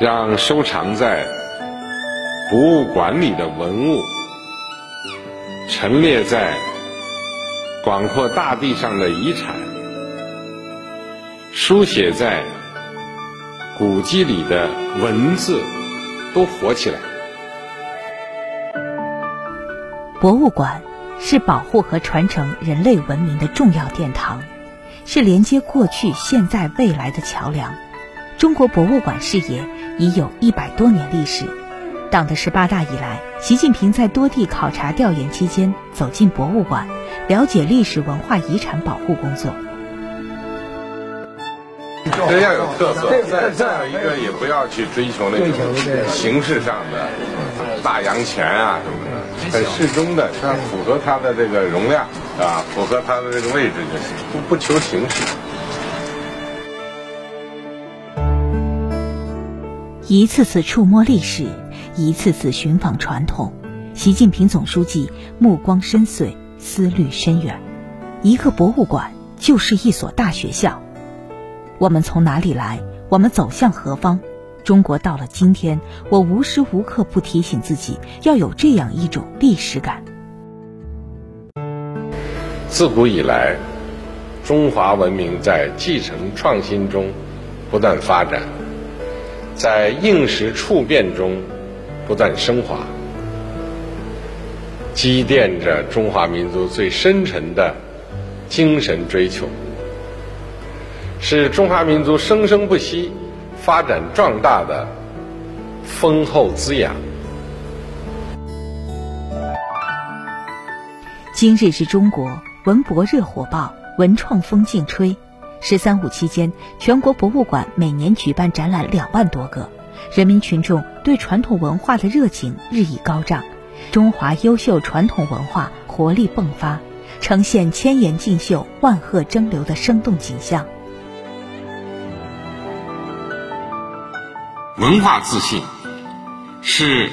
让收藏在博物馆里的文物，陈列在广阔大地上的遗产，书写在古迹里的文字，都活起来。博物馆是保护和传承人类文明的重要殿堂，是连接过去、现在、未来的桥梁。中国博物馆事业已有一百多年历史。党的十八大以来，习近平在多地考察调研期间，走进博物馆，了解历史文化遗产保护工作。这要有特色，再再有一个，也不要去追求那种形式上的大洋钱啊什么的，很适中的，它符合它的这个容量啊，符合它的这个位置就行，不不求形式。一次次触摸历史，一次次寻访传统，习近平总书记目光深邃，思虑深远。一个博物馆就是一所大学校。我们从哪里来？我们走向何方？中国到了今天，我无时无刻不提醒自己要有这样一种历史感。自古以来，中华文明在继承创新中不断发展。在应时处变中不断升华，积淀着中华民族最深沉的精神追求，是中华民族生生不息、发展壮大的丰厚滋养。今日之中国，文博热火爆，文创风劲吹。“十三五”期间，全国博物馆每年举办展览两万多个，人民群众对传统文化的热情日益高涨，中华优秀传统文化活力迸发，呈现千岩竞秀、万壑争流的生动景象。文化自信是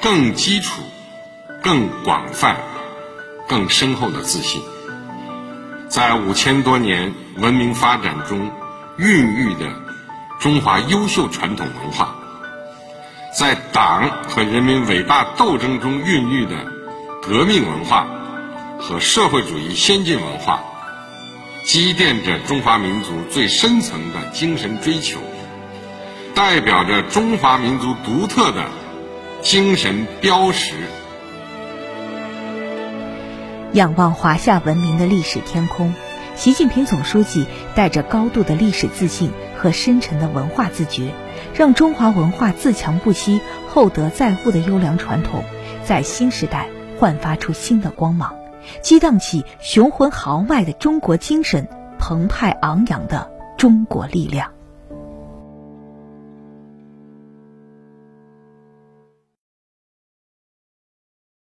更基础、更广泛、更深厚的自信。在五千多年文明发展中孕育的中华优秀传统文化，在党和人民伟大斗争中孕育的革命文化和社会主义先进文化，积淀着中华民族最深层的精神追求，代表着中华民族独特的精神标识。仰望华夏文明的历史天空，习近平总书记带着高度的历史自信和深沉的文化自觉，让中华文化自强不息、厚德载物的优良传统，在新时代焕发出新的光芒，激荡起雄浑豪迈的中国精神，澎湃昂扬的中国力量。